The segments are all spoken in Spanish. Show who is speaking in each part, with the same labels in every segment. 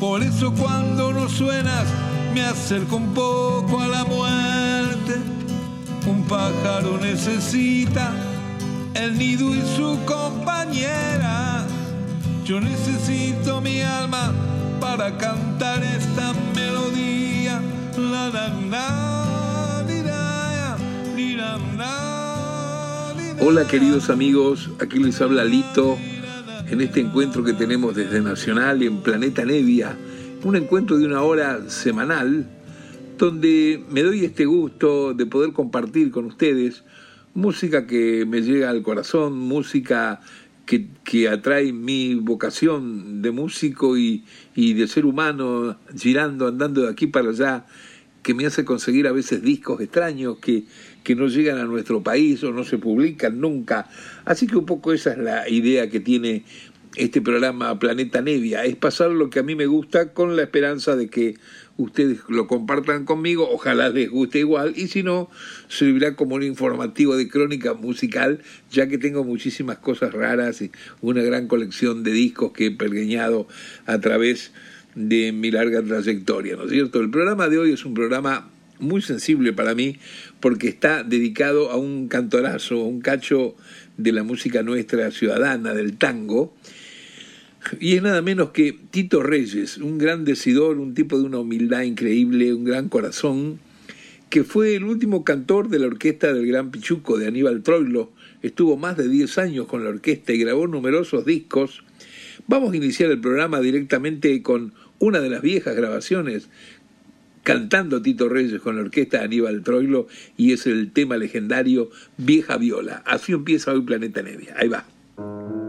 Speaker 1: Por eso cuando no suenas me acerco un poco a la muerte. Un pájaro necesita el nido y su compañera. Yo necesito mi alma para cantar esta melodía.
Speaker 2: Hola queridos amigos, aquí les habla Lito en este encuentro que tenemos desde Nacional en Planeta Nevia, un encuentro de una hora semanal donde me doy este gusto de poder compartir con ustedes música que me llega al corazón, música que, que atrae mi vocación de músico y, y de ser humano, girando, andando de aquí para allá, que me hace conseguir a veces discos extraños que, que no llegan a nuestro país o no se publican nunca. Así que un poco esa es la idea que tiene este programa Planeta Nevia, es pasar lo que a mí me gusta con la esperanza de que ustedes lo compartan conmigo, ojalá les guste igual, y si no, servirá como un informativo de crónica musical, ya que tengo muchísimas cosas raras y una gran colección de discos que he pergueñado a través de mi larga trayectoria, ¿no es cierto? El programa de hoy es un programa muy sensible para mí porque está dedicado a un cantorazo, un cacho de la música nuestra ciudadana, del tango, y es nada menos que Tito Reyes, un gran decidor, un tipo de una humildad increíble, un gran corazón, que fue el último cantor de la orquesta del Gran Pichuco de Aníbal Troilo. Estuvo más de 10 años con la orquesta y grabó numerosos discos. Vamos a iniciar el programa directamente con una de las viejas grabaciones, cantando Tito Reyes con la orquesta de Aníbal Troilo, y es el tema legendario Vieja Viola. Así empieza hoy Planeta Nevia. Ahí va.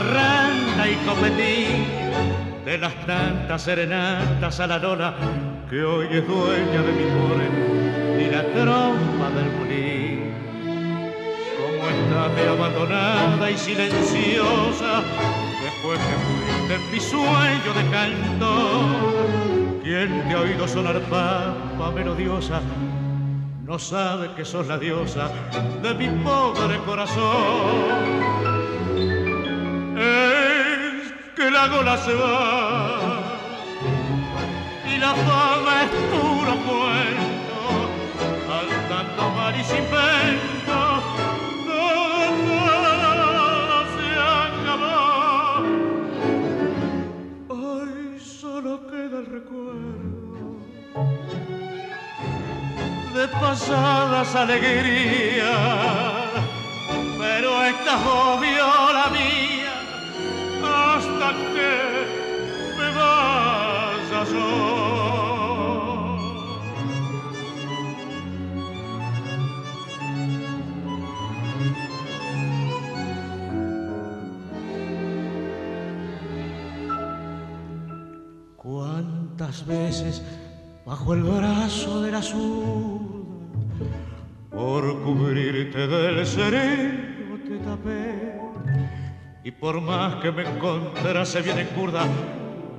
Speaker 3: Parranda y copetín De las tantas serenatas a la lona Que hoy es dueña de mi cuore Y la trompa del mulín Como está de abandonada y silenciosa Después que fuiste en mi sueño de canto ¿Quién te ha oído sonar pampa melodiosa? no sabe que sos la diosa de mi pobre corazón. Es que la gola se va. Y la fama es puro cuento, al tanto mar y sin vento, solo queda el recuerdo de pasadas alegrías, pero esta es la mía hasta que me vaya yo. ¿Cuántas veces bajo el brazo del azul, por cubrirte del sereno te tapé, Y por más que me encontrase bien en curda,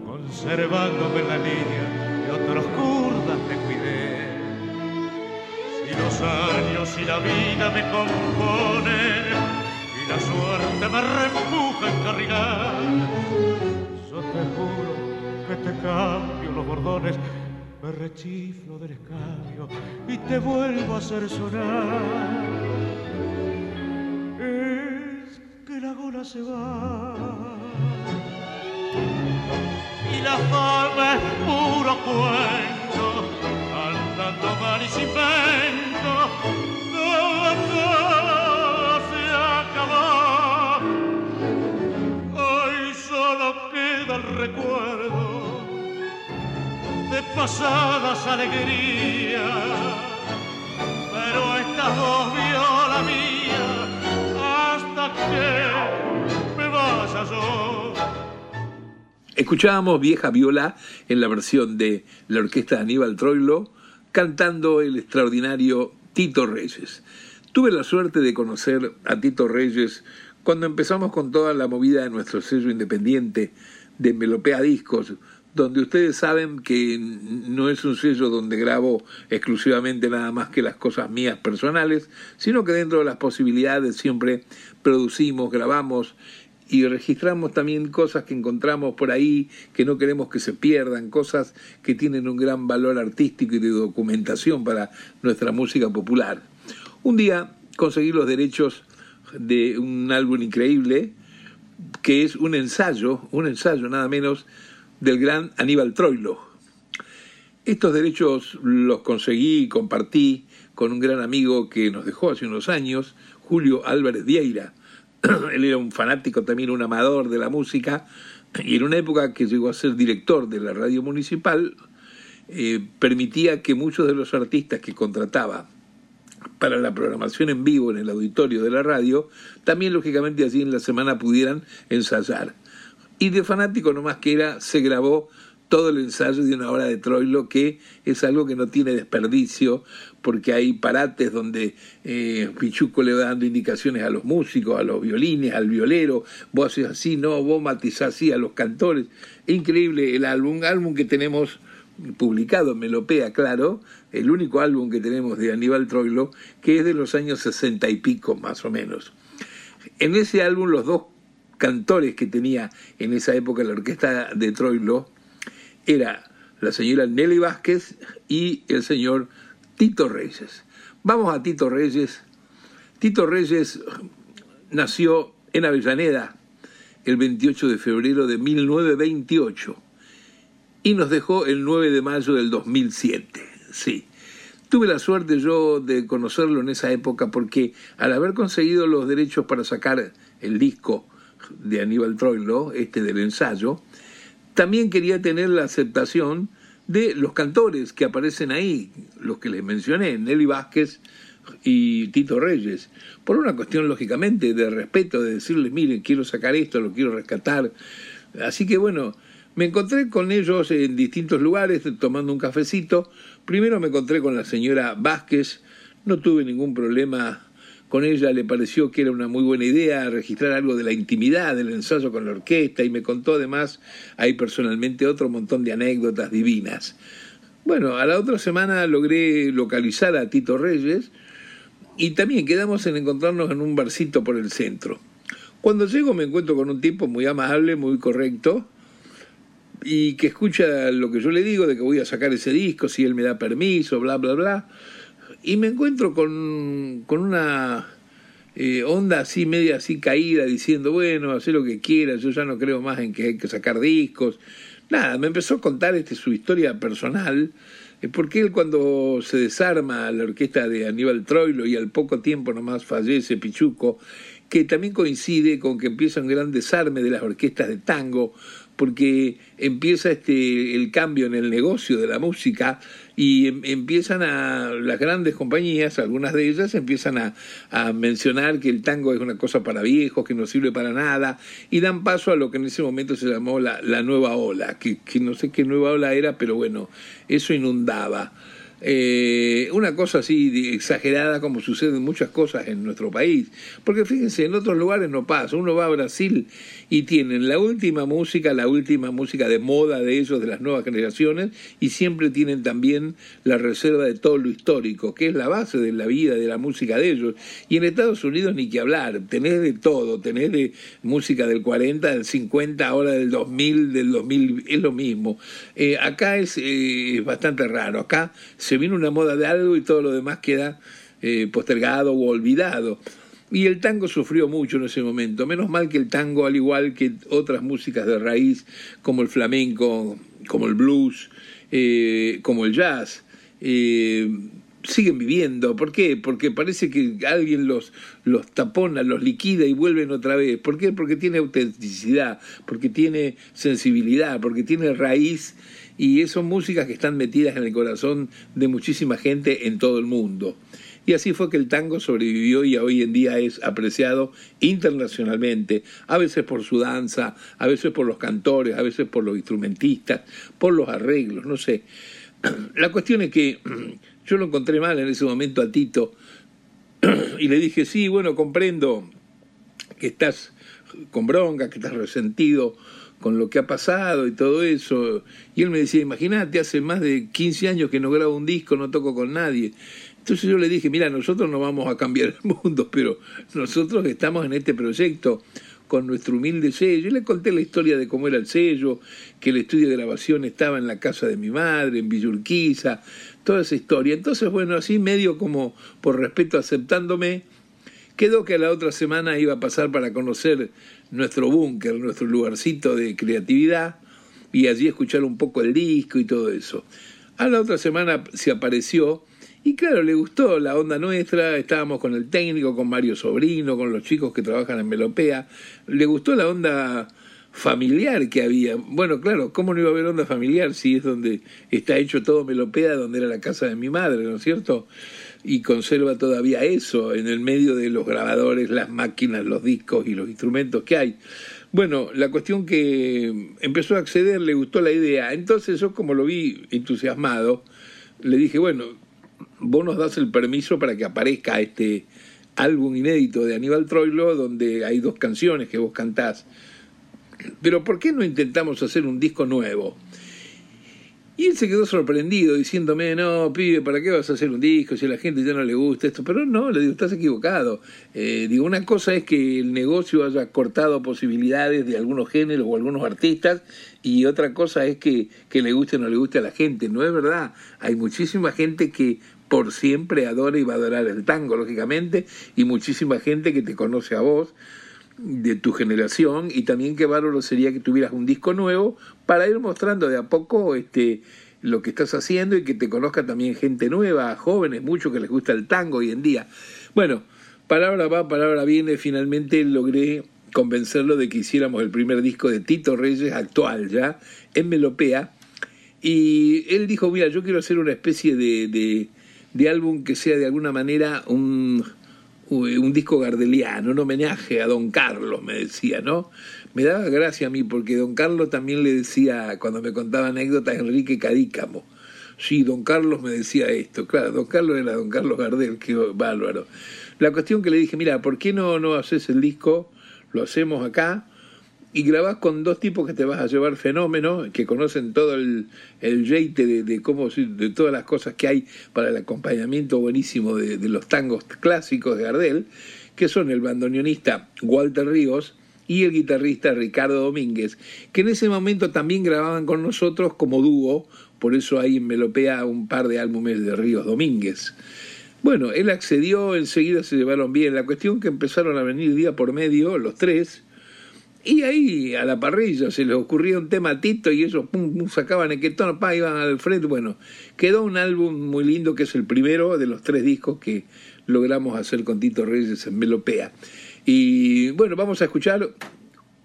Speaker 3: conservándome la línea de otros curdas te cuidé. Si los años y la vida me componen y la suerte me reempuja en carrilar, yo te juro que te cambio los bordones me rechiflo del escabio y te vuelvo a hacer sonar. Gola se va. Y la fama es puro cuento, andando mal y sin vento, todo se acabó. Hoy solo queda el recuerdo de pasadas alegrías, pero esta voz viola mía
Speaker 2: Escuchábamos Vieja Viola en la versión de la orquesta de Aníbal Troilo cantando el extraordinario Tito Reyes. Tuve la suerte de conocer a Tito Reyes cuando empezamos con toda la movida de nuestro sello independiente de Melopea Discos, donde ustedes saben que no es un sello donde grabo exclusivamente nada más que las cosas mías personales, sino que dentro de las posibilidades siempre producimos, grabamos y registramos también cosas que encontramos por ahí, que no queremos que se pierdan, cosas que tienen un gran valor artístico y de documentación para nuestra música popular. Un día conseguí los derechos de un álbum increíble, que es un ensayo, un ensayo nada menos del gran Aníbal Troilo. Estos derechos los conseguí y compartí con un gran amigo que nos dejó hace unos años, Julio Álvarez Vieira. Él era un fanático, también un amador de la música, y en una época que llegó a ser director de la radio municipal, eh, permitía que muchos de los artistas que contrataba para la programación en vivo en el auditorio de la radio, también lógicamente allí en la semana pudieran ensayar. Y de fanático nomás que era, se grabó todo el ensayo de una hora de Troilo, que es algo que no tiene desperdicio, porque hay parates donde eh, Pichuco le va dando indicaciones a los músicos, a los violines, al violero, vos haces así, no, vos matizás así a los cantores. Increíble el álbum, álbum que tenemos publicado Melopea, claro, el único álbum que tenemos de Aníbal Troilo, que es de los años sesenta y pico, más o menos. En ese álbum los dos cantores que tenía en esa época la orquesta de Troilo era la señora Nelly Vázquez y el señor Tito Reyes. Vamos a Tito Reyes. Tito Reyes nació en Avellaneda el 28 de febrero de 1928 y nos dejó el 9 de mayo del 2007. Sí. Tuve la suerte yo de conocerlo en esa época porque al haber conseguido los derechos para sacar el disco de Aníbal Troilo, este del ensayo, también quería tener la aceptación de los cantores que aparecen ahí, los que les mencioné, Nelly Vázquez y Tito Reyes, por una cuestión lógicamente de respeto, de decirles, miren, quiero sacar esto, lo quiero rescatar. Así que bueno, me encontré con ellos en distintos lugares tomando un cafecito. Primero me encontré con la señora Vázquez, no tuve ningún problema con ella le pareció que era una muy buena idea registrar algo de la intimidad del ensayo con la orquesta y me contó además ahí personalmente otro montón de anécdotas divinas. Bueno, a la otra semana logré localizar a Tito Reyes y también quedamos en encontrarnos en un barcito por el centro. Cuando llego me encuentro con un tipo muy amable, muy correcto, y que escucha lo que yo le digo de que voy a sacar ese disco, si él me da permiso, bla, bla, bla y me encuentro con, con una eh, onda así, media así caída, diciendo, bueno, haz lo que quieras, yo ya no creo más en que hay que sacar discos. Nada, me empezó a contar este, su historia personal, eh, porque él cuando se desarma la orquesta de Aníbal Troilo y al poco tiempo nomás fallece Pichuco, que también coincide con que empieza un gran desarme de las orquestas de tango, porque empieza este el cambio en el negocio de la música y em, empiezan a las grandes compañías, algunas de ellas empiezan a, mencionar que el tango es una cosa para viejos, que no sirve para nada, y dan paso a lo que en ese momento se llamó la, nueva ola, que no sé qué nueva ola era, pero bueno, eso inundaba. Eh, una cosa así exagerada como suceden muchas cosas en nuestro país. Porque fíjense, en otros lugares no pasa. Uno va a Brasil y tienen la última música, la última música de moda de ellos, de las nuevas generaciones, y siempre tienen también la reserva de todo lo histórico, que es la base de la vida, de la música de ellos. Y en Estados Unidos ni que hablar, tenés de todo, tenés de música del 40, del 50, ahora del 2000, del 2000, es lo mismo. Eh, acá es eh, bastante raro, acá se viene una moda de algo y todo lo demás queda eh, postergado o olvidado. Y el tango sufrió mucho en ese momento. Menos mal que el tango, al igual que otras músicas de raíz, como el flamenco, como el blues, eh, como el jazz, eh, siguen viviendo. ¿Por qué? Porque parece que alguien los, los tapona, los liquida y vuelven otra vez. ¿Por qué? Porque tiene autenticidad, porque tiene sensibilidad, porque tiene raíz y son músicas que están metidas en el corazón de muchísima gente en todo el mundo. Y así fue que el tango sobrevivió y hoy en día es apreciado internacionalmente, a veces por su danza, a veces por los cantores, a veces por los instrumentistas, por los arreglos, no sé. La cuestión es que yo lo encontré mal en ese momento a Tito y le dije, sí, bueno, comprendo que estás con bronca, que estás resentido con lo que ha pasado y todo eso. Y él me decía, imagínate, hace más de 15 años que no grabo un disco, no toco con nadie. Entonces yo le dije, mira, nosotros no vamos a cambiar el mundo, pero nosotros estamos en este proyecto con nuestro humilde sello. Y le conté la historia de cómo era el sello, que el estudio de grabación estaba en la casa de mi madre, en Villurquiza, toda esa historia. Entonces, bueno, así medio como por respeto aceptándome, quedó que la otra semana iba a pasar para conocer nuestro búnker, nuestro lugarcito de creatividad y allí escuchar un poco el disco y todo eso. A la otra semana se apareció y claro, le gustó la onda nuestra, estábamos con el técnico, con Mario Sobrino, con los chicos que trabajan en Melopea, le gustó la onda familiar que había. Bueno, claro, ¿cómo no iba a haber onda familiar si es donde está hecho todo Melopea, donde era la casa de mi madre, ¿no es cierto? Y conserva todavía eso en el medio de los grabadores, las máquinas, los discos y los instrumentos que hay. Bueno, la cuestión que empezó a acceder, le gustó la idea. Entonces yo como lo vi entusiasmado, le dije, bueno, vos nos das el permiso para que aparezca este álbum inédito de Aníbal Troilo, donde hay dos canciones que vos cantás. Pero ¿por qué no intentamos hacer un disco nuevo? Y él se quedó sorprendido diciéndome, no, pibe, ¿para qué vas a hacer un disco si a la gente ya no le gusta esto? Pero no, le digo, estás equivocado. Eh, digo, una cosa es que el negocio haya cortado posibilidades de algunos géneros o algunos artistas y otra cosa es que, que le guste o no le guste a la gente. No es verdad. Hay muchísima gente que por siempre adora y va a adorar el tango, lógicamente, y muchísima gente que te conoce a vos de tu generación y también qué bárbaro sería que tuvieras un disco nuevo para ir mostrando de a poco este lo que estás haciendo y que te conozca también gente nueva, jóvenes, mucho que les gusta el tango hoy en día. Bueno, palabra va, palabra viene, finalmente logré convencerlo de que hiciéramos el primer disco de Tito Reyes actual ya, en Melopea, y él dijo, mira, yo quiero hacer una especie de, de, de álbum que sea de alguna manera un un disco gardeliano, un homenaje a Don Carlos, me decía, ¿no? Me daba gracia a mí porque Don Carlos también le decía, cuando me contaba anécdotas, Enrique Cadícamo. Sí, Don Carlos me decía esto. Claro, Don Carlos era Don Carlos Gardel, qué bárbaro. La cuestión que le dije, mira, ¿por qué no, no haces el disco? Lo hacemos acá y grabás con dos tipos que te vas a llevar fenómeno, que conocen todo el, el jeite de, de, cómo, de todas las cosas que hay para el acompañamiento buenísimo de, de los tangos clásicos de Gardel, que son el bandoneonista Walter Ríos y el guitarrista Ricardo Domínguez, que en ese momento también grababan con nosotros como dúo, por eso hay en Melopea un par de álbumes de Ríos Domínguez. Bueno, él accedió, enseguida se llevaron bien. La cuestión que empezaron a venir día por medio, los tres, y ahí a la parrilla se les ocurría un tema Tito y ellos pum, pum, sacaban el que pa, iban al frente. Bueno, quedó un álbum muy lindo que es el primero de los tres discos que logramos hacer con Tito Reyes en Melopea. Y bueno, vamos a escuchar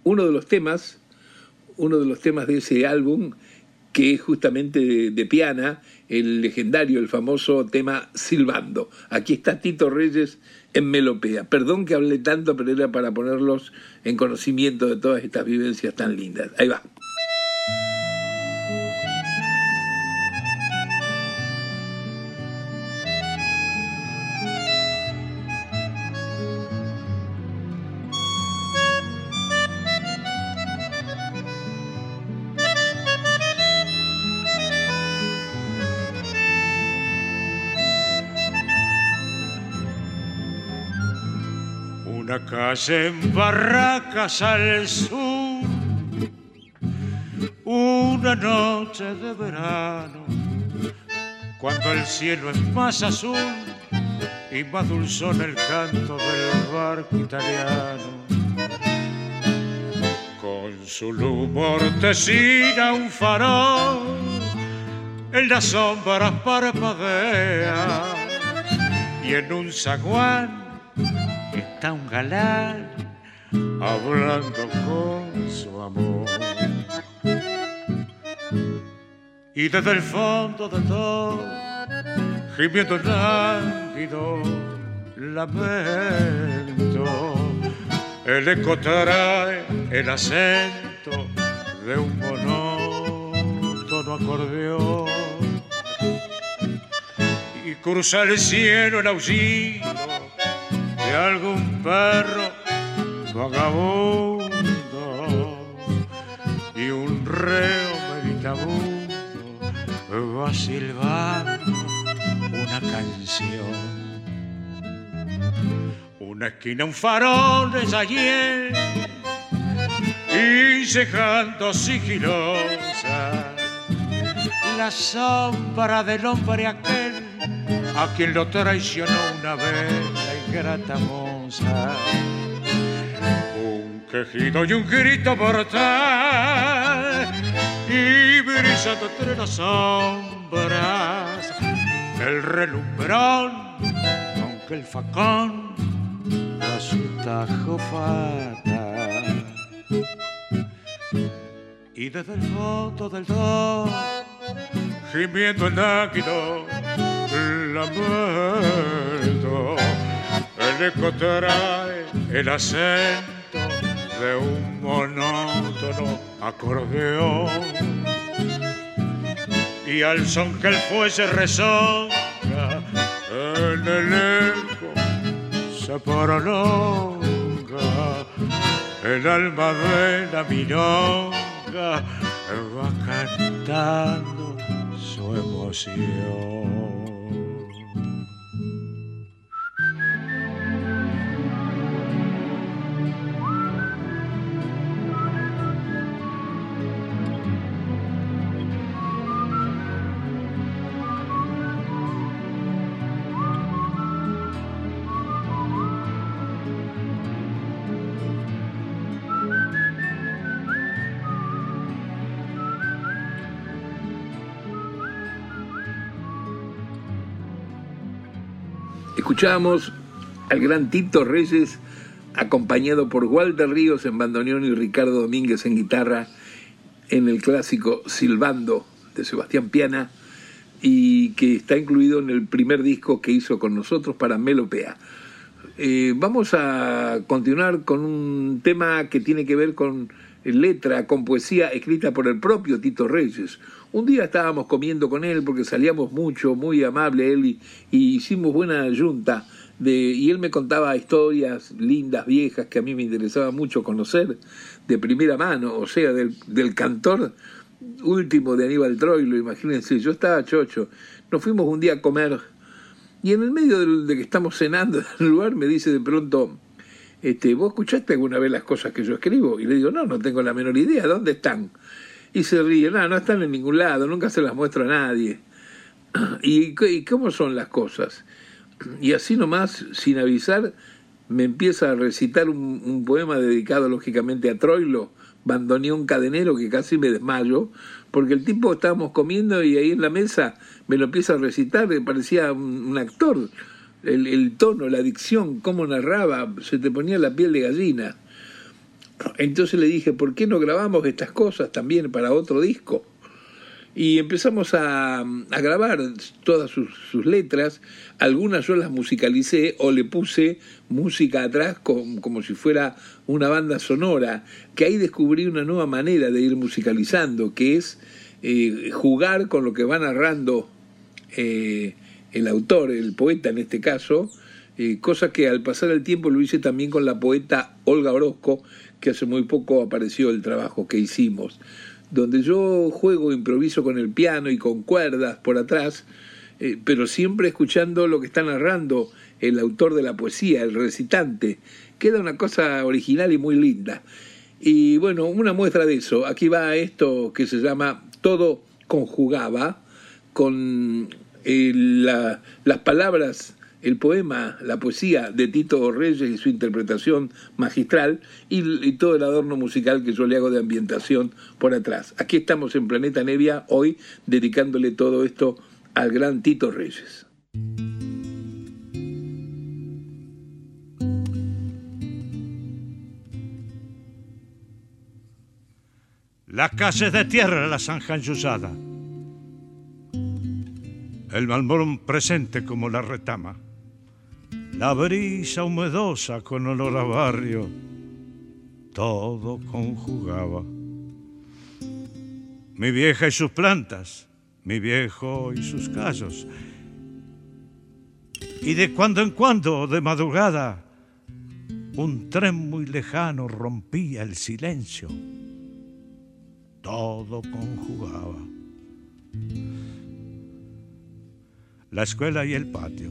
Speaker 2: uno de los temas, uno de los temas de ese álbum que es justamente de, de, Piana, el legendario, el famoso tema Silbando. Aquí está Tito Reyes en Melopea. Perdón que hablé tanto, pero era para ponerlos en conocimiento de todas estas vivencias tan lindas. Ahí va.
Speaker 3: La calle en Barracas al sur. Una noche de verano, cuando el cielo es más azul y más dulzón el canto del barco italiano. Con su luz mortecina un farol, en las sombras parpadea y en un zaguán está un galán hablando con su amor. Y desde el fondo de todo, gimiendo lánguido, lamento, el eco el acento de un monótono acordeón y cruza el cielo el aullido de algún perro vagabundo y un reo meditabundo va silbando una canción. Una esquina, un farol de ayer y cejando sigilosa la sombra del hombre aquel a quien lo traicionó una vez la ingrata moza. Un quejido y un grito mortal y brillando entre las sombras el relumbrón, aunque el facón a su tajo fatal. Y desde el fondo del do, gimiendo el náquido, lamento, el eco trae el acento de un monótono acordeón. Y al son que el fuese resonga en el eco se prolonga el alma de la milonga va cantando su emoción.
Speaker 2: Escuchamos al gran Tito Reyes acompañado por Walter Ríos en bandoneón y Ricardo Domínguez en guitarra en el clásico Silbando de Sebastián Piana y que está incluido en el primer disco que hizo con nosotros para Melopea. Eh, vamos a continuar con un tema que tiene que ver con letra, con poesía escrita por el propio Tito Reyes. Un día estábamos comiendo con él porque salíamos mucho, muy amable él, y, hicimos buena junta. De, y él me contaba historias lindas, viejas, que a mí me interesaba mucho conocer de primera mano, o sea, del, del cantor último de Aníbal Troilo, imagínense, yo estaba chocho, nos fuimos un día a comer y en el medio de, de que estamos cenando en el lugar me dice de pronto, este, ¿vos escuchaste alguna vez las cosas que yo escribo? Y le digo, no, no tengo la menor idea, ¿dónde están? Y se ríe, no, no están en ningún lado, nunca se las muestro a nadie. ¿Y, cómo son las cosas? Y así nomás, sin avisar, me empieza a recitar un, poema dedicado lógicamente a Troilo, bandoneón cadenero, que casi me desmayo, porque el tipo estábamos comiendo y ahí en la mesa me lo empieza a recitar, me parecía un, un actor el, el, tono, la dicción, cómo narraba, se te ponía la piel de gallina. Entonces le dije, ¿por qué no grabamos estas cosas también para otro disco? Y empezamos a, grabar todas sus, sus, letras, algunas yo las musicalicé o le puse música atrás como, como si fuera una banda sonora, que ahí descubrí una nueva manera de ir musicalizando, que es eh, jugar con lo que va narrando. Eh, el autor, el poeta en este caso, eh, cosa que al pasar el tiempo lo hice también con la poeta Olga Orozco, que hace muy poco apareció el trabajo que hicimos, donde yo juego, improviso con el piano y con cuerdas por atrás, eh, pero siempre escuchando lo que está narrando el autor de la poesía, el recitante. Queda una cosa original y muy linda. Y bueno, una muestra de eso. Aquí va esto que se llama Todo conjugaba con eh, las palabras, el poema, la poesía de Tito Reyes y su interpretación magistral y, todo el adorno musical que yo le hago de ambientación por atrás. Aquí estamos en Planeta Nevia hoy dedicándole todo esto al gran Tito Reyes.
Speaker 3: Las calles de tierra las han usada. El malmón presente como la retama. La brisa humedosa con olor a barrio. Todo conjugaba. Mi vieja y sus plantas, mi viejo y sus callos. Y de cuando en cuando, de madrugada, un tren muy lejano rompía el silencio todo conjugaba. La escuela y el patio,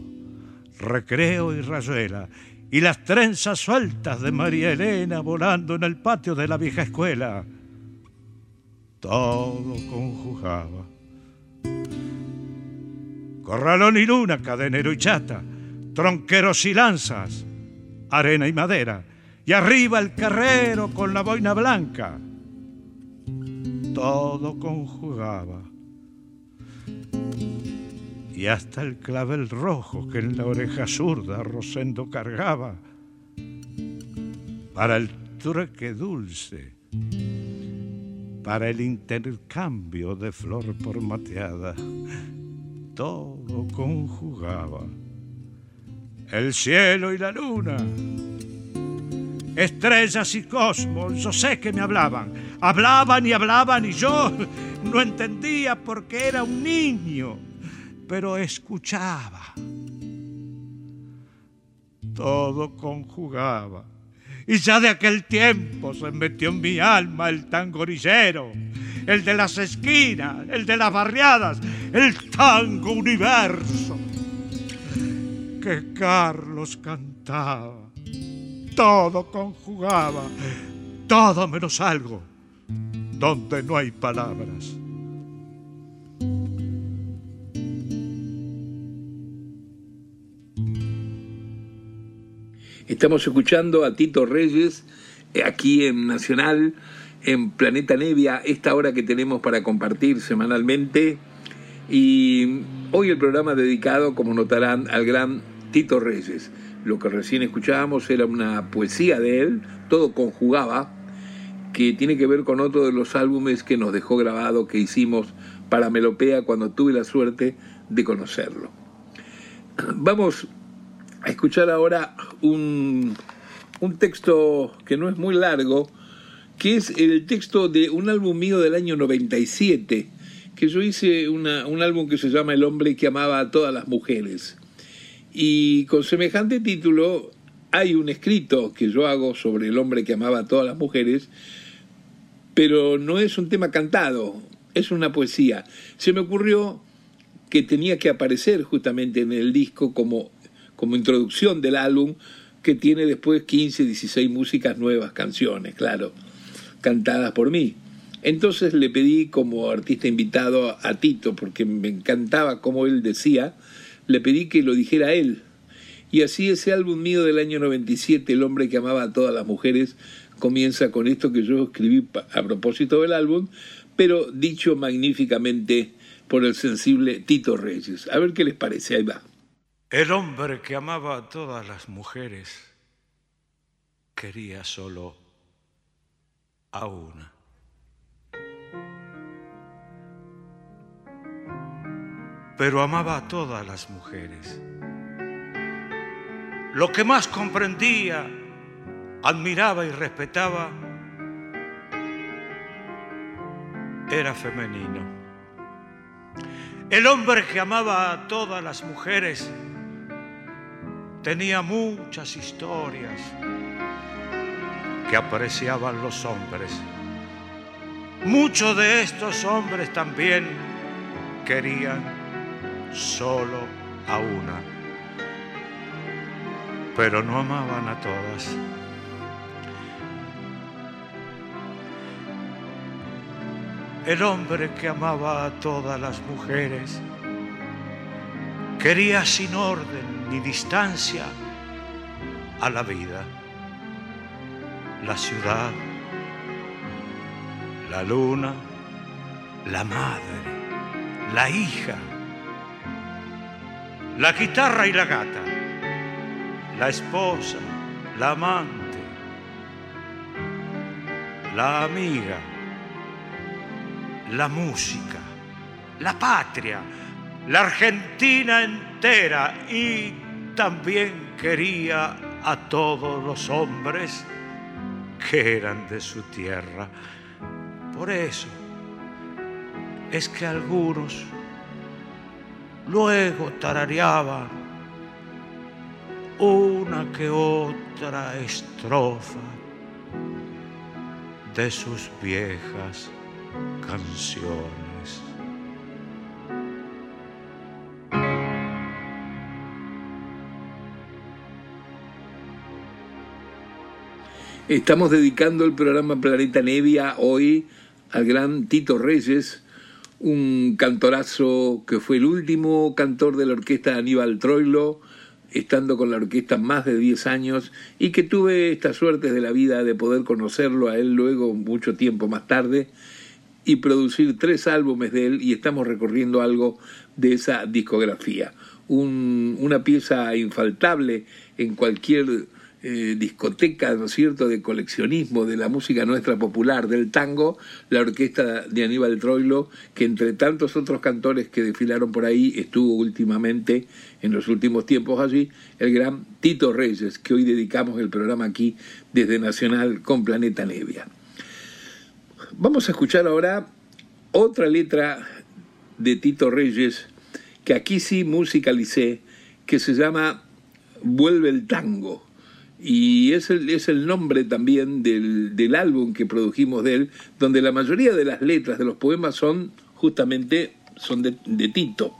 Speaker 3: recreo y rayuela, y las trenzas sueltas de María Elena volando en el patio de la vieja escuela. Todo conjugaba. Corralón y luna, cadenero y chata, tronqueros y lanzas, arena y madera, y arriba el carrero con la boina blanca todo conjugaba. Y hasta el clavel rojo que en la oreja zurda Rosendo cargaba, para el trueque dulce, para el intercambio de flor por mateada, todo conjugaba. El cielo y la luna, estrellas y cosmos, yo sé que me hablaban, hablaban y hablaban y yo no entendía porque era un niño, pero escuchaba. Todo conjugaba. Y ya de aquel tiempo se metió en mi alma el tangorillero, el de las esquinas, el de las barriadas, el tango universo que Carlos cantaba todo conjugaba, todo menos algo, donde no hay palabras.
Speaker 2: Estamos escuchando a Tito Reyes eh, aquí en Nacional, en Planeta Nevia, esta hora que tenemos para compartir semanalmente. Y hoy el programa dedicado, como notarán, al gran Tito Reyes. Lo que recién escuchábamos era una poesía de él, todo conjugaba, que tiene que ver con otro de los álbumes que nos dejó grabado, que hicimos para Melopea cuando tuve la suerte de conocerlo. Vamos a escuchar ahora un, un texto que no es muy largo, que es el texto de un álbum mío del año 97, que yo hice un álbum que se llama El hombre que amaba a todas las mujeres. Y con semejante título hay un escrito que yo hago sobre el hombre que amaba a todas las mujeres, pero no es un tema cantado, es una poesía. Se me ocurrió que tenía que aparecer justamente en el disco como, como introducción del álbum, que tiene después 15, 16 músicas nuevas, canciones, claro, cantadas por mí. Entonces le pedí como artista invitado a Tito, porque me encantaba como él decía, le pedí que lo dijera él. Y así ese álbum mío del año 97, El hombre que amaba a todas las mujeres, comienza con esto que yo escribí a propósito del álbum, pero dicho magníficamente por el sensible Tito Reyes. A ver qué les parece, ahí va.
Speaker 3: El hombre que amaba a todas las mujeres quería solo a una. pero amaba a todas las mujeres. Lo que más comprendía, admiraba y respetaba era femenino. El hombre que amaba a todas las mujeres tenía muchas historias que apreciaban los hombres. Muchos de estos hombres también querían solo a una. Pero no amaban a todas. El hombre que amaba a todas las mujeres quería sin orden ni distancia a la vida, la ciudad, la luna, la madre, la hija, la guitarra y la gata, la esposa, la amante, la amiga la música, la patria, la Argentina entera y también quería a todos los hombres que eran de su tierra. Por eso es que algunos luego tarareaban una que otra estrofa de sus viejas canciones.
Speaker 2: Estamos dedicando el programa Planeta Nevia hoy al gran Tito Reyes, un cantorazo que fue el último cantor de la orquesta de Aníbal Troilo, estando con la orquesta más de 10 años y que tuve esta suerte de la vida de poder conocerlo a él luego mucho tiempo más tarde y producir tres álbumes de él y estamos recorriendo algo de esa discografía. una pieza infaltable en cualquier eh, discoteca, ¿no es cierto?, de coleccionismo de la música nuestra popular, del tango, la orquesta de Aníbal Troilo, que entre tantos otros cantores que desfilaron por ahí, estuvo últimamente, en los últimos tiempos allí, el gran Tito Reyes, que hoy dedicamos el programa aquí desde Nacional con Planeta Nevia. Vamos a escuchar ahora otra letra de Tito Reyes, que aquí sí musicalicé, que se llama Vuelve el tango. Y es el, es el nombre también del, álbum que produjimos de él, donde la mayoría de las letras de los poemas son justamente son de, Tito.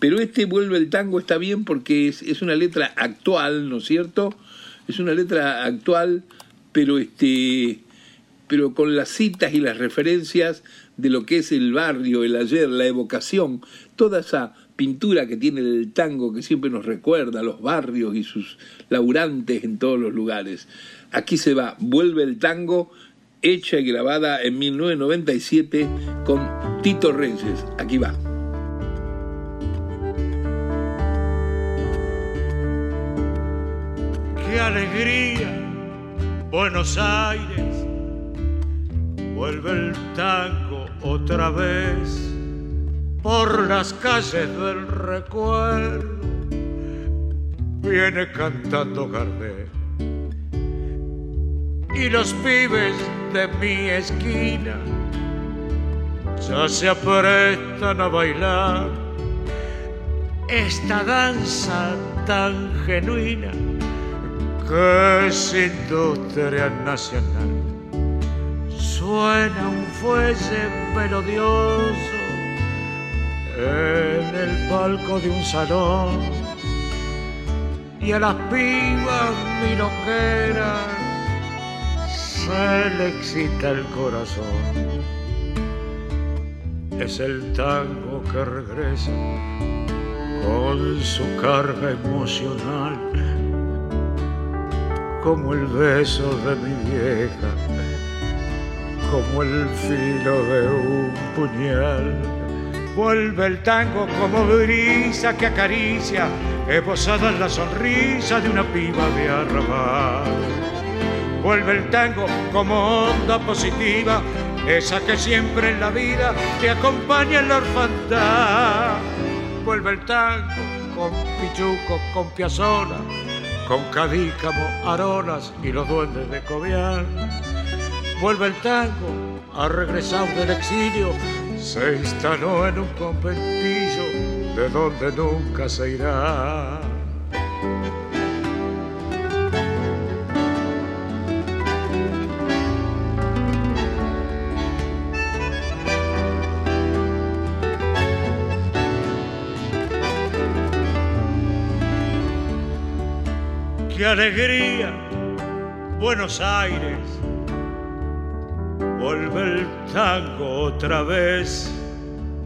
Speaker 2: Pero este Vuelve el tango está bien porque es, es una letra actual, ¿no es cierto? Es una letra actual, pero este pero con las citas y las referencias de lo que es el barrio, el ayer, la evocación, toda esa pintura que tiene el tango que siempre nos recuerda los barrios y sus laburantes en todos los lugares. Aquí se va, vuelve el tango, hecha y grabada en 1997 con Tito Reyes. Aquí va.
Speaker 3: Qué alegría, Buenos Aires Vuelve el tango otra vez por las calles del recuerdo. Viene cantando Gardel. Y los pibes de mi esquina ya se aprestan a bailar esta danza tan genuina que es industria nacional suena un fuelle melodioso en el palco de un salón y a las pibas milongueras se le excita el corazón. Es el tango que regresa con su carga emocional como el beso de mi vieja como el filo de un puñal. Vuelve el tango como brisa que acaricia, esbozada en la sonrisa de una piba de arrabal. Vuelve el tango como onda positiva, esa que siempre en la vida te acompaña en la orfandad. Vuelve el tango con Pichuco, con Piazzola, con Cadícamo, Arolas y los duendes de Cobian vuelve el tango, ha regresado del exilio, se instaló en un conventillo de donde nunca se irá. ¡Qué alegría! Buenos Aires Vuelve el tango otra vez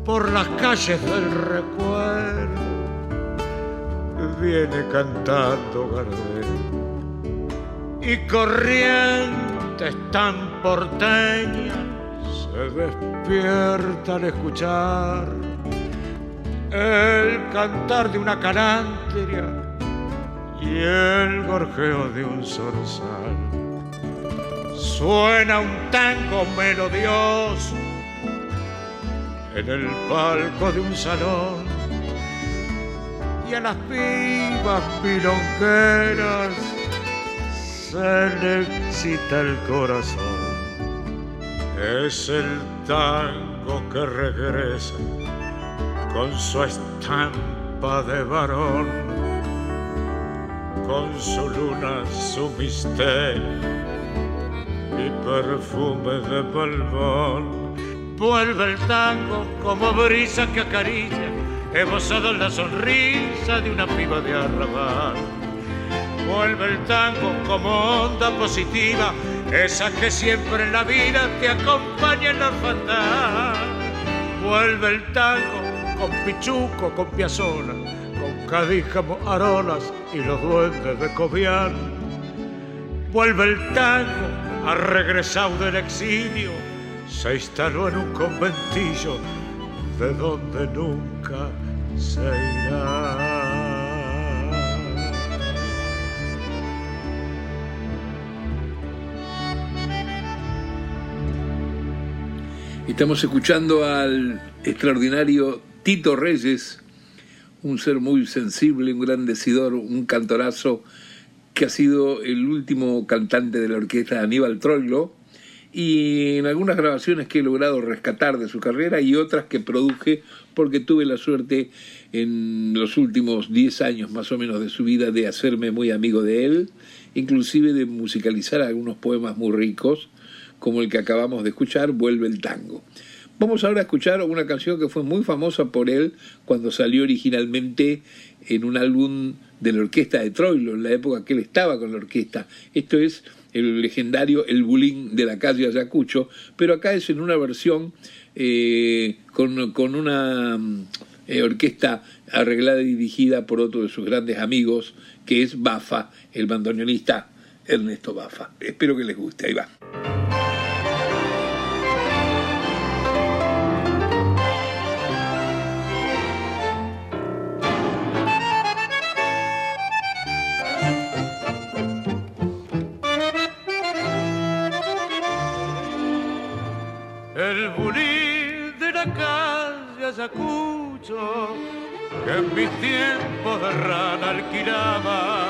Speaker 3: por las calles del recuerdo. Viene cantando Gardel y corrientes tan porteñas se despierta al escuchar el cantar de una canantria y el gorjeo de un zorzal. Suena un tango melodioso en el palco de un salón y a las vivas milongueras se le excita el corazón. Es el tango que regresa con su estampa de varón, con su luna, su misterio y perfume de balbón. Vuelve el tango como brisa que acaricia, esbozado en la sonrisa de una piba de arrabal. Vuelve el tango como onda positiva, esa que siempre en la vida te acompaña en la orfandad. Vuelve el tango con Pichuco, con Piazzola, con Cadíjamo, Arolas y los duendes de Cobian. Vuelve el tango, ha regresado del exilio, se instaló en un conventillo de donde nunca se irá.
Speaker 2: Estamos escuchando al extraordinario Tito Reyes, un ser muy sensible, un gran decidor, un cantorazo que ha sido el último cantante de la orquesta Aníbal Troilo y en algunas grabaciones que he logrado rescatar de su carrera y otras que produje porque tuve la suerte en los últimos 10 años más o menos de su vida de hacerme muy amigo de él, inclusive de musicalizar algunos poemas muy ricos como el que acabamos de escuchar, Vuelve el tango. Vamos ahora a escuchar una canción que fue muy famosa por él cuando salió originalmente en un álbum de la orquesta de Troilo, en la época que él estaba con la orquesta. Esto es el legendario El Bulín de la calle Ayacucho, pero acá es en una versión eh, con, una eh, orquesta arreglada y dirigida por otro de sus grandes amigos, que es Bafa, el bandoneonista Ernesto Bafa. Espero que les guste, ahí va.
Speaker 3: Que en mi tiempo de rana alquilaba,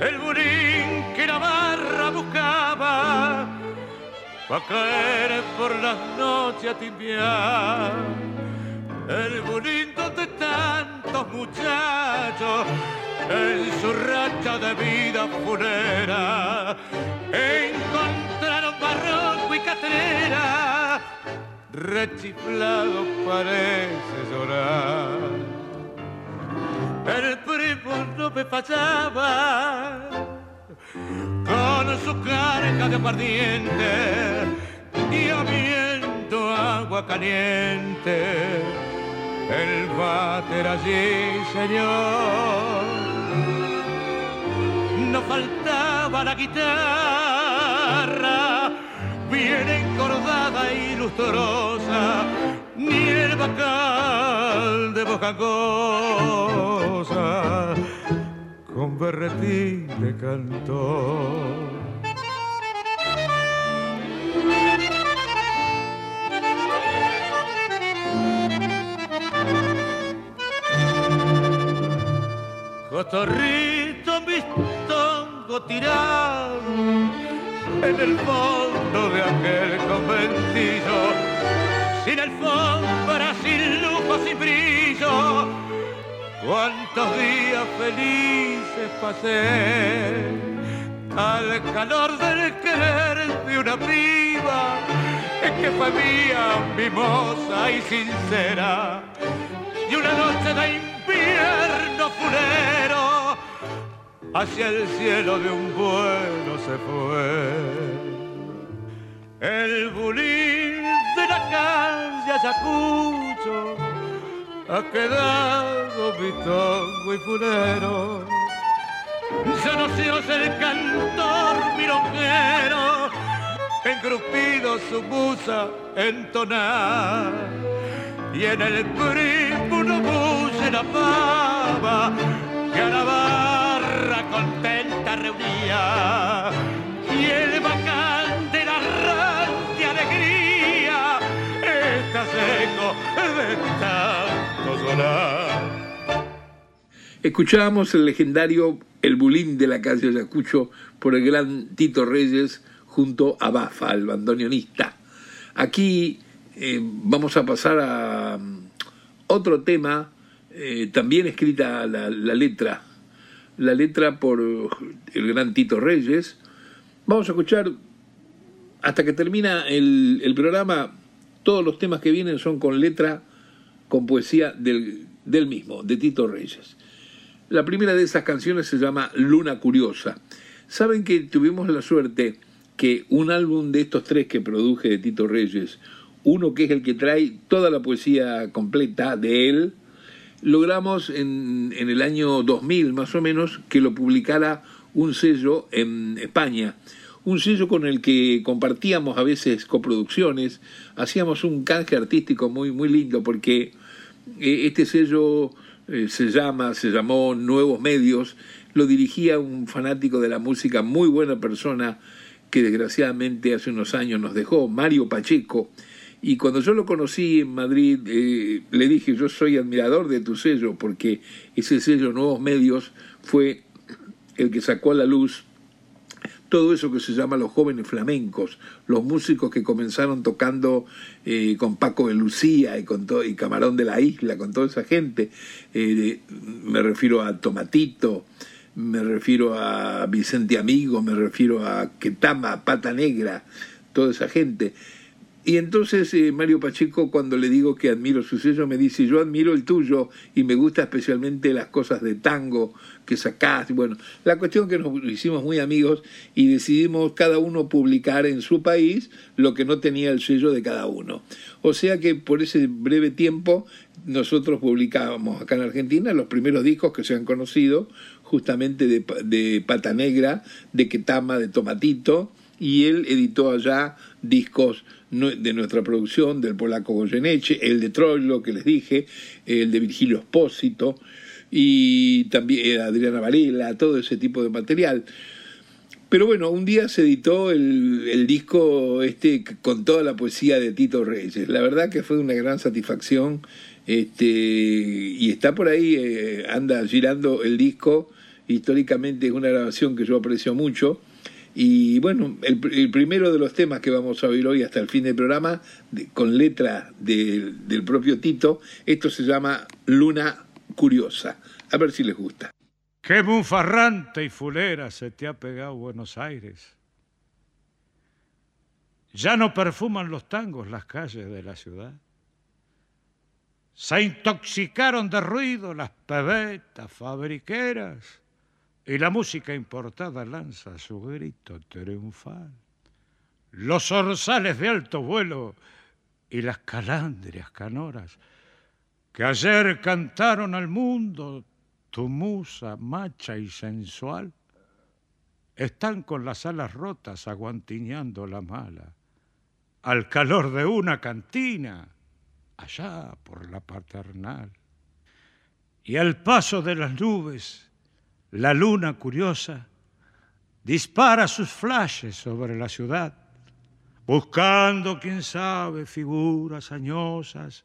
Speaker 3: el burín que la barra buscaba, pa' caer por las noches a timbiar. El burín donde tantos muchachos en su racha de vida funera encontraron barroco y catrera rechiflado parece llorar. El primo no me fallaba con su carga de aguardiente y habiendo agua caliente. El váter allí, señor, no faltaba la guitarra bien encordada y lustrosa, ni el bacal de boca cosa, con berretín de cantor. Cotorrito, mis tongo tirado en el fondo de aquel conventillo, sin el alfombra, sin lujo, sin brillo. Cuántos días felices pasé al calor del querer de una piba que fue mía, mimosa y sincera. Y una noche de invierno fulero hacia el cielo de un vuelo se fue. El bulín de la calle Ayacucho ha quedado bitongo y fulero. Ya no se oye el cantor milonguero, engrupido su musa entonar. Y en el no bulle la pava que a la barra contenta reunía. Y el bacán de la rancia alegría está seco de tanto sonar.
Speaker 2: Escuchábamos el legendario El Bulín de la calle Ayacucho por el gran Tito Reyes junto a Bafa, el bandoneonista. Aquí eh, vamos a pasar a um, otro tema, eh, también escrita la, letra, la letra por el gran Tito Reyes. Vamos a escuchar hasta que termina el, el programa, todos los temas que vienen son con letra, con poesía del, del mismo, de Tito Reyes. La primera de esas canciones se llama Luna Curiosa. Saben que tuvimos la suerte que un álbum de estos tres que produje de Tito Reyes, uno que es el que trae toda la poesía completa de él, logramos en, en el año 2000 más o menos que lo publicara un sello en España un sello con el que compartíamos a veces coproducciones, hacíamos un canje artístico muy, muy lindo porque eh, este sello eh, se llama, se llamó Nuevos Medios, lo dirigía un fanático de la música, muy buena persona, que desgraciadamente hace unos años nos dejó, Mario Pacheco. Y cuando yo lo conocí en Madrid, eh, le dije, yo soy admirador de tu sello, porque ese sello Nuevos Medios fue el que sacó a la luz todo eso que se llama los jóvenes flamencos, los músicos que comenzaron tocando eh, con Paco de Lucía y con todo, y Camarón de la Isla, con toda esa gente. Eh, me refiero a Tomatito, me refiero a Vicente Amigo, me refiero a Ketama, Pata Negra, toda esa gente. Y entonces eh, Mario Pacheco, cuando le digo que admiro su sello, me dice, yo admiro el tuyo y me gusta especialmente las cosas de tango que sacás. Bueno, la cuestión que nos hicimos muy amigos y decidimos cada uno publicar en su país lo que no tenía el sello de cada uno. O sea que por ese breve tiempo nosotros publicábamos acá en Argentina los primeros discos que se han conocido, justamente de, de Pata Negra, de Ketama, de Tomatito, y él editó allá discos de nuestra producción, del polaco Goyeneche, el de Troilo, que les dije, el de Virgilio Espósito, y también eh, Adriana Varela, todo ese tipo de material. Pero bueno, un día se editó el, el, disco este con toda la poesía de Tito Reyes. La verdad que fue una gran satisfacción. Este, y está por ahí, eh, anda girando el disco. Históricamente es una grabación que yo aprecio mucho. Y bueno, el, primero de los temas que vamos a oír hoy hasta el fin del programa, con letra de, del propio Tito, esto se llama Luna Curiosa. A ver si les gusta.
Speaker 3: Qué mufarrante y fulera se te ha pegado Buenos Aires. Ya no perfuman los tangos las calles de la ciudad. Se intoxicaron de ruido las pebetas fabriqueras y la música importada lanza su grito triunfal. Los orzales de alto vuelo y las calandrias canoras que ayer cantaron al mundo tu musa macha y sensual, están con las alas rotas aguantiñando la mala, al calor de una cantina, allá por la paternal. Y al paso de las nubes, la luna curiosa dispara sus flashes sobre la ciudad, buscando, quién sabe, figuras añosas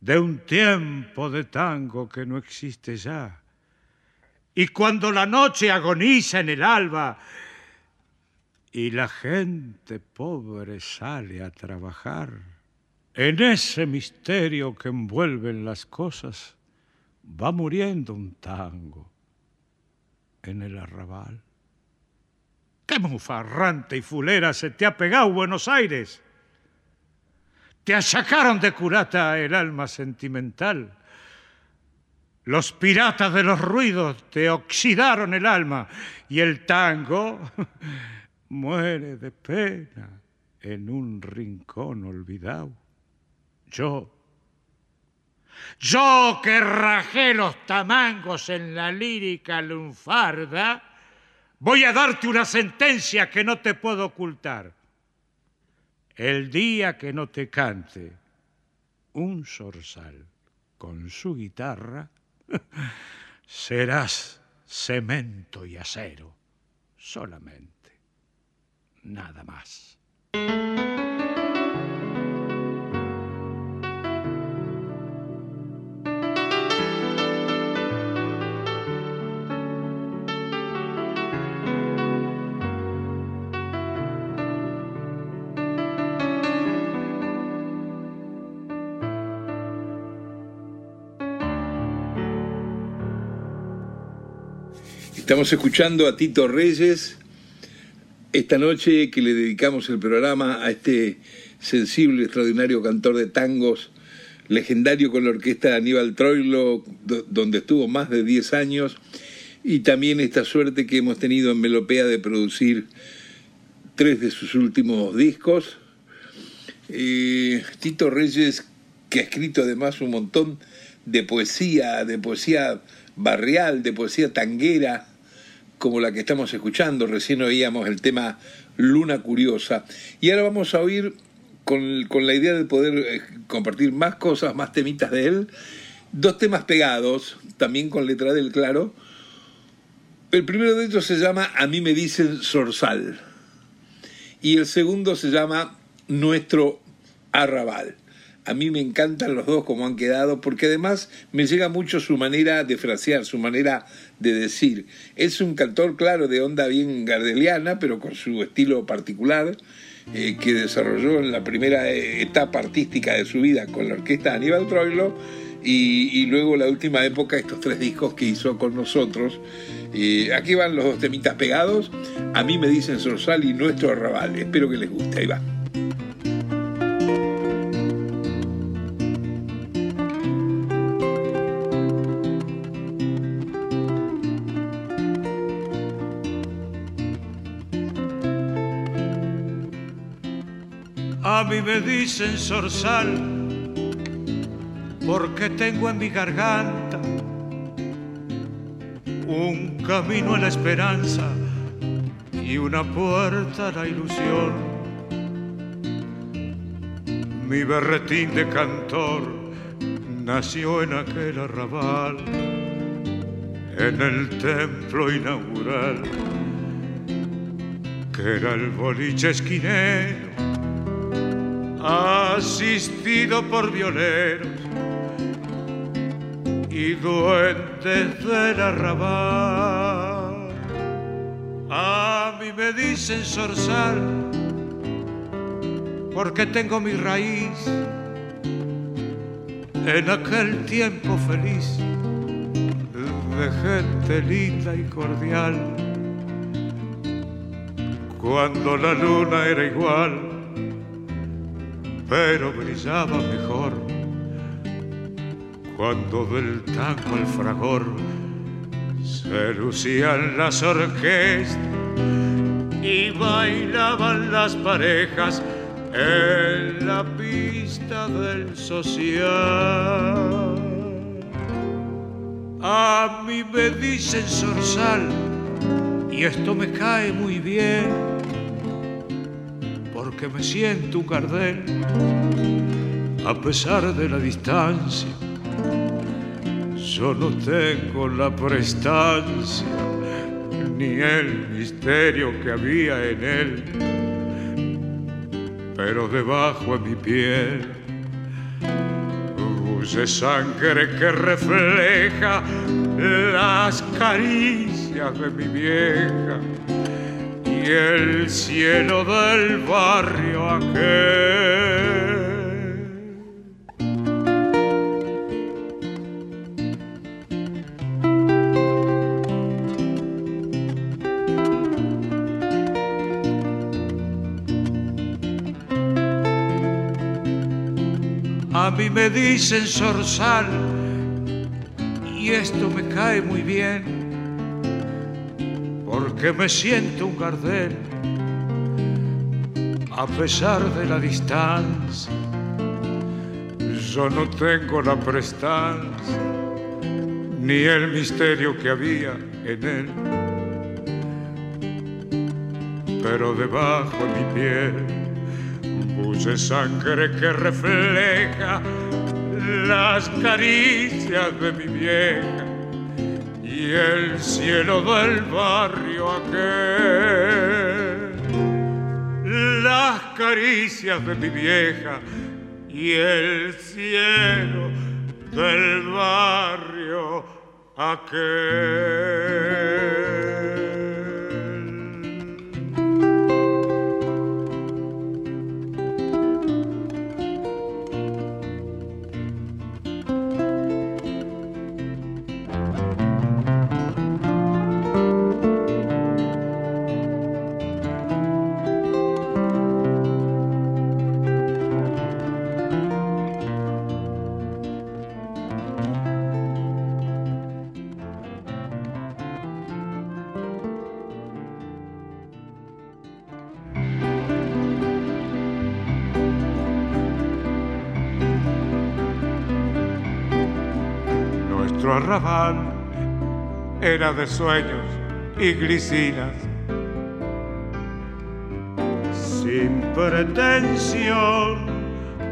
Speaker 3: de un tiempo de tango que no existe ya. Y cuando la noche agoniza en el alba y la gente pobre sale a trabajar, en ese misterio que envuelven las cosas va muriendo un tango en el arrabal. ¡Qué mufarrante y fulera se te ha pegado Buenos Aires! Te achacaron de curata el alma sentimental. Los piratas de los ruidos te oxidaron el alma y el tango muere de pena en un rincón olvidado. Yo, yo que rajé los tamangos en la lírica lunfarda, voy a darte una sentencia que no te puedo ocultar. El día que no te cante un zorzal con su guitarra, serás cemento y acero solamente, nada más.
Speaker 2: Estamos escuchando a Tito Reyes esta noche que le dedicamos el programa a este sensible, extraordinario cantor de tangos, legendario con la orquesta de Aníbal Troilo, donde estuvo más de 10 años, y también esta suerte que hemos tenido en Melopea de producir tres de sus últimos discos. Eh, Tito Reyes, que ha escrito además un montón de poesía, de poesía barrial, de poesía tanguera, como la que estamos escuchando. Recién oíamos el tema Luna Curiosa. Y ahora vamos a oír, con, la idea de poder eh, compartir más cosas, más temitas de él, dos temas pegados, también con letra del claro. El primero de ellos se llama A mí me dicen Sorsal. Y el segundo se llama Nuestro Arrabal. A mí me encantan los dos como han quedado, porque además me llega mucho su manera de frasear, su manera de decir. Es un cantor, claro, de onda bien gardeliana, pero con su estilo particular, eh, que desarrolló en la primera eh, etapa artística de su vida con la orquesta de Aníbal Troilo, y, luego la última época, estos tres discos que hizo con nosotros. Eh, aquí van los dos temitas pegados. A mí me dicen Sorsal y nuestro arrabal. Espero que les guste. Ahí va.
Speaker 3: Mí me dicen zorzal porque tengo en mi garganta un camino a la esperanza y una puerta a la ilusión. Mi berretín de cantor nació en aquel arrabal, en el templo inaugural, que era el boliche esquinero asistido por violeros y duendes del arrabal. A mí me dicen zorzal porque tengo mi raíz en aquel tiempo feliz de gente linda y cordial, cuando la luna era igual pero brillaba mejor cuando del tango al fragor se lucían las orquestas y bailaban las parejas en la pista del social. A mí me dicen zorzal y esto me cae muy bien porque me siento un cardel a pesar de la distancia. Yo no tengo la prestancia ni el misterio que había en él, pero debajo de mi piel bulle sangre que refleja las caricias de mi vieja y el cielo del barrio aquel. A mí me dicen zorzal y esto me cae muy bien, porque me siento un gardel a pesar de la distancia. Yo no tengo la prestancia ni el misterio que había en él. Pero debajo de mi piel puse sangre que refleja las caricias de mi vieja y el cielo del barrio aquel. Las caricias de mi vieja y el cielo del barrio aquel. Arrabal era de sueños y glicinas. Sin pretensión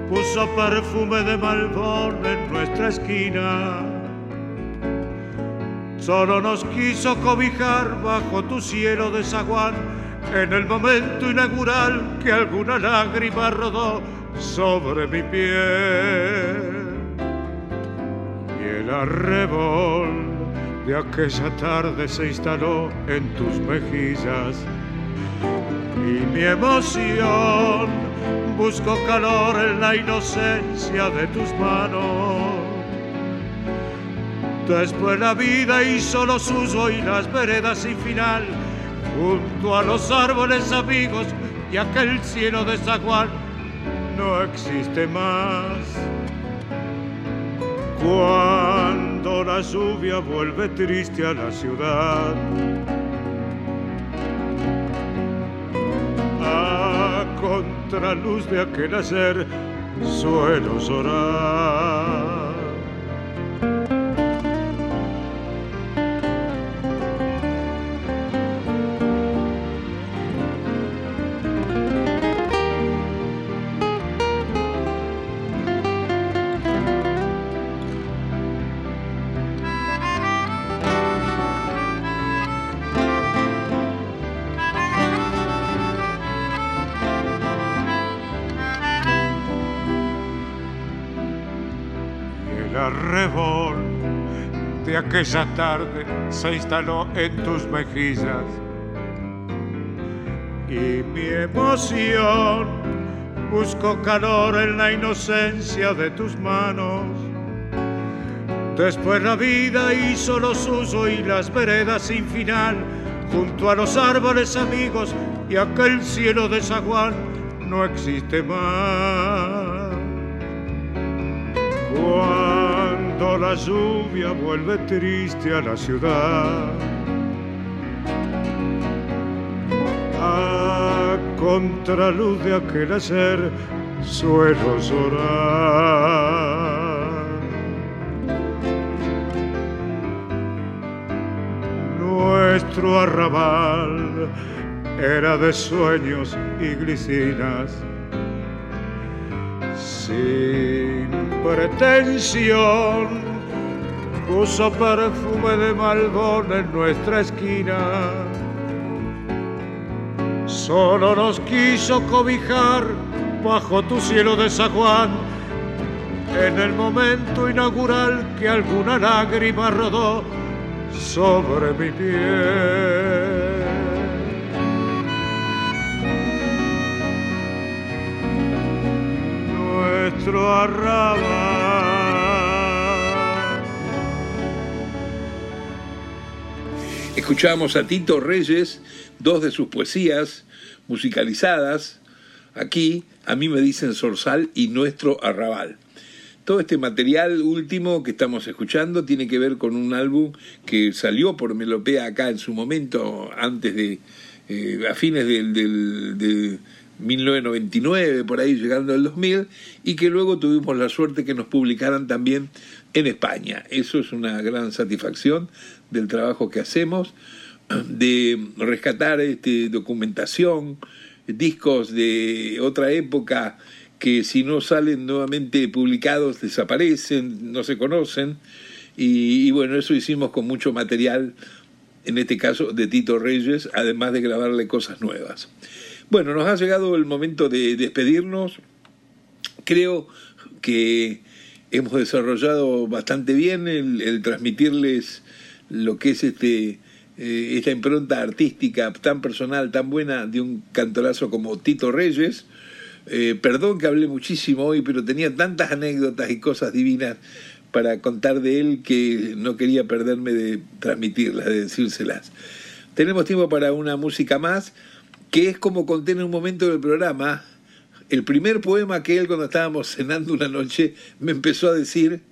Speaker 3: puso perfume de malbón en nuestra esquina. Solo nos quiso cobijar bajo tu cielo de zaguán en el momento inaugural que alguna lágrima rodó sobre mi piel el arrebol de aquella tarde se instaló en tus mejillas y mi emoción buscó calor en la inocencia de tus manos. Después la vida hizo lo suyo y las veredas sin final, junto a los árboles amigos y aquel cielo de no existe más. Cuando la lluvia vuelve triste a la ciudad, a contraluz de aquel hacer suelo llorar. Aquella tarde se instaló en tus mejillas y mi emoción buscó calor en la inocencia de tus manos. Después la vida hizo lo suyo y las veredas sin final, junto a los árboles amigos y aquel cielo de zaguán no existe más la lluvia vuelve triste a la ciudad. A contraluz de aquel hacer suelo llorar. Nuestro arrabal era de sueños y glicinas. Pretensión puso perfume de malbón en nuestra esquina. Solo nos quiso cobijar bajo tu cielo de San Juan en el momento inaugural que alguna lágrima rodó sobre mi piel. Nuestro arrabal
Speaker 2: Escuchamos a Tito Reyes, dos de sus poesías musicalizadas, aquí, a mí me dicen Sorsal y Nuestro Arrabal. todo este material último que estamos escuchando tiene que ver con un álbum que salió por Melopea acá en su momento, antes de, eh, a fines del, del, de 1999, por ahí llegando al 2000, y que luego tuvimos la suerte que nos publicaran también en España. Eso es una gran satisfacción del trabajo que hacemos, de rescatar este, documentación, discos de otra época que si no salen nuevamente publicados desaparecen, no se conocen, y, y bueno, eso hicimos con mucho material, en este caso de Tito Reyes, además de grabarle cosas nuevas. Bueno, nos ha llegado el momento de despedirnos. Creo que hemos desarrollado bastante bien el, transmitirles lo que es este eh, esta impronta artística tan personal, tan buena de un cantorazo como Tito Reyes. Eh, perdón que hablé muchísimo hoy, pero tenía tantas anécdotas y cosas divinas para contar de él que no quería perderme de transmitirlas, de decírselas. Tenemos tiempo para una música más, que es como conté en un momento del programa, el primer poema que él cuando estábamos cenando una noche me empezó a decir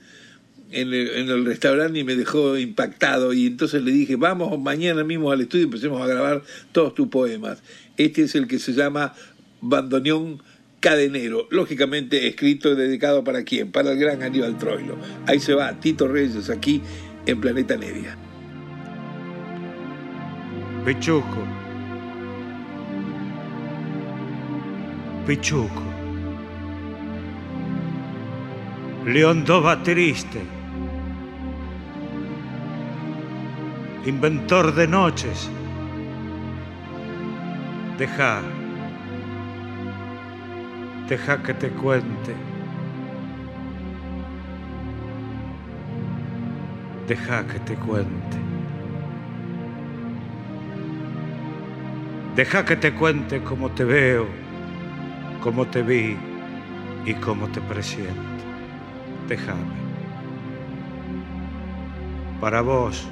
Speaker 2: en el, restaurante y me dejó impactado y entonces le dije, vamos mañana mismo al estudio y empecemos a grabar todos tus poemas. Este es el que se llama Bandoneón Cadenero, lógicamente escrito y dedicado para quién, para el gran Aníbal Troilo. Ahí se va Tito Reyes aquí en Planeta Nevia.
Speaker 3: Pechuco. Pichuco. Leondova triste, inventor de noches, deja, deja que te cuente, deja que te cuente, deja que te cuente cómo te veo, cómo te vi y cómo te presiento déjame. Para vos,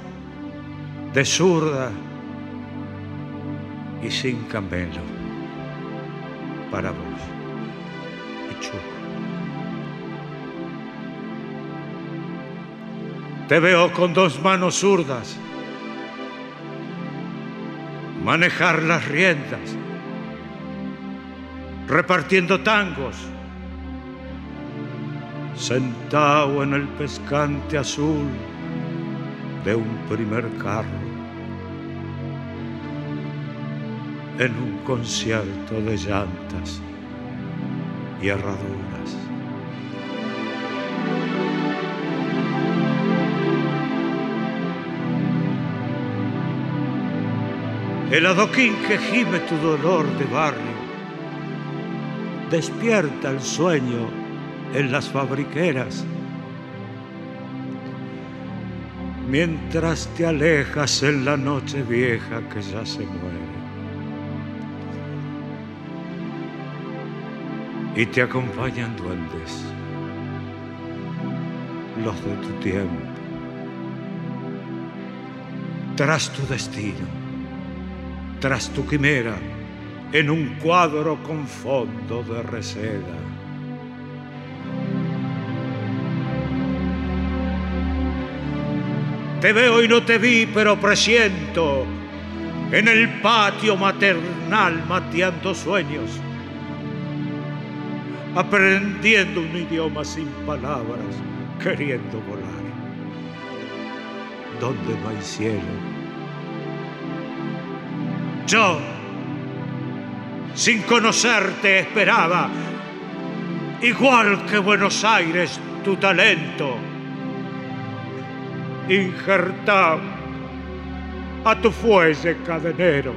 Speaker 3: de zurda y sin camelo. Para vos, Pichuco. Te veo con dos manos zurdas manejar las riendas, repartiendo tangos sentado en el pescante azul de un primer carro, en un concierto de llantas y herraduras. El adoquín que gime tu dolor de barrio despierta el sueño en las fabriqueras. Mientras te alejas en la noche vieja que ya se muere. Y te acompañan duendes, los de tu tiempo, tras tu destino, tras tu quimera, en un cuadro con fondo de reseda Te veo y no te vi, pero presiento en el patio maternal mateando sueños, aprendiendo un idioma sin palabras, queriendo volar, donde no hay cielo. Yo, sin conocerte, esperaba, igual que Buenos Aires, tu talento injertado a tu fuelle cadenero,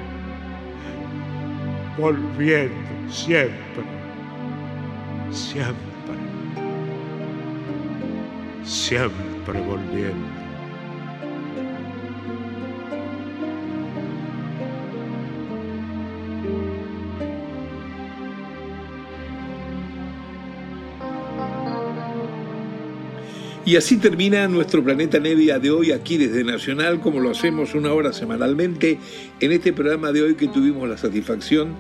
Speaker 3: volviendo siempre, siempre, siempre volviendo.
Speaker 2: Y así termina nuestro planeta Nevia de hoy aquí desde Nacional, como lo hacemos una hora semanalmente en este programa de hoy que tuvimos la satisfacción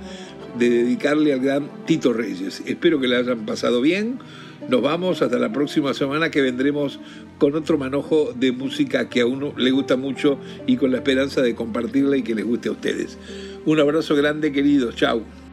Speaker 2: de dedicarle al gran Tito Reyes. Espero que le hayan pasado bien. Nos vamos hasta la próxima semana que vendremos con otro manojo de música que a uno le gusta mucho y con la esperanza de compartirla y que les guste a ustedes. Un abrazo grande, queridos. Chao.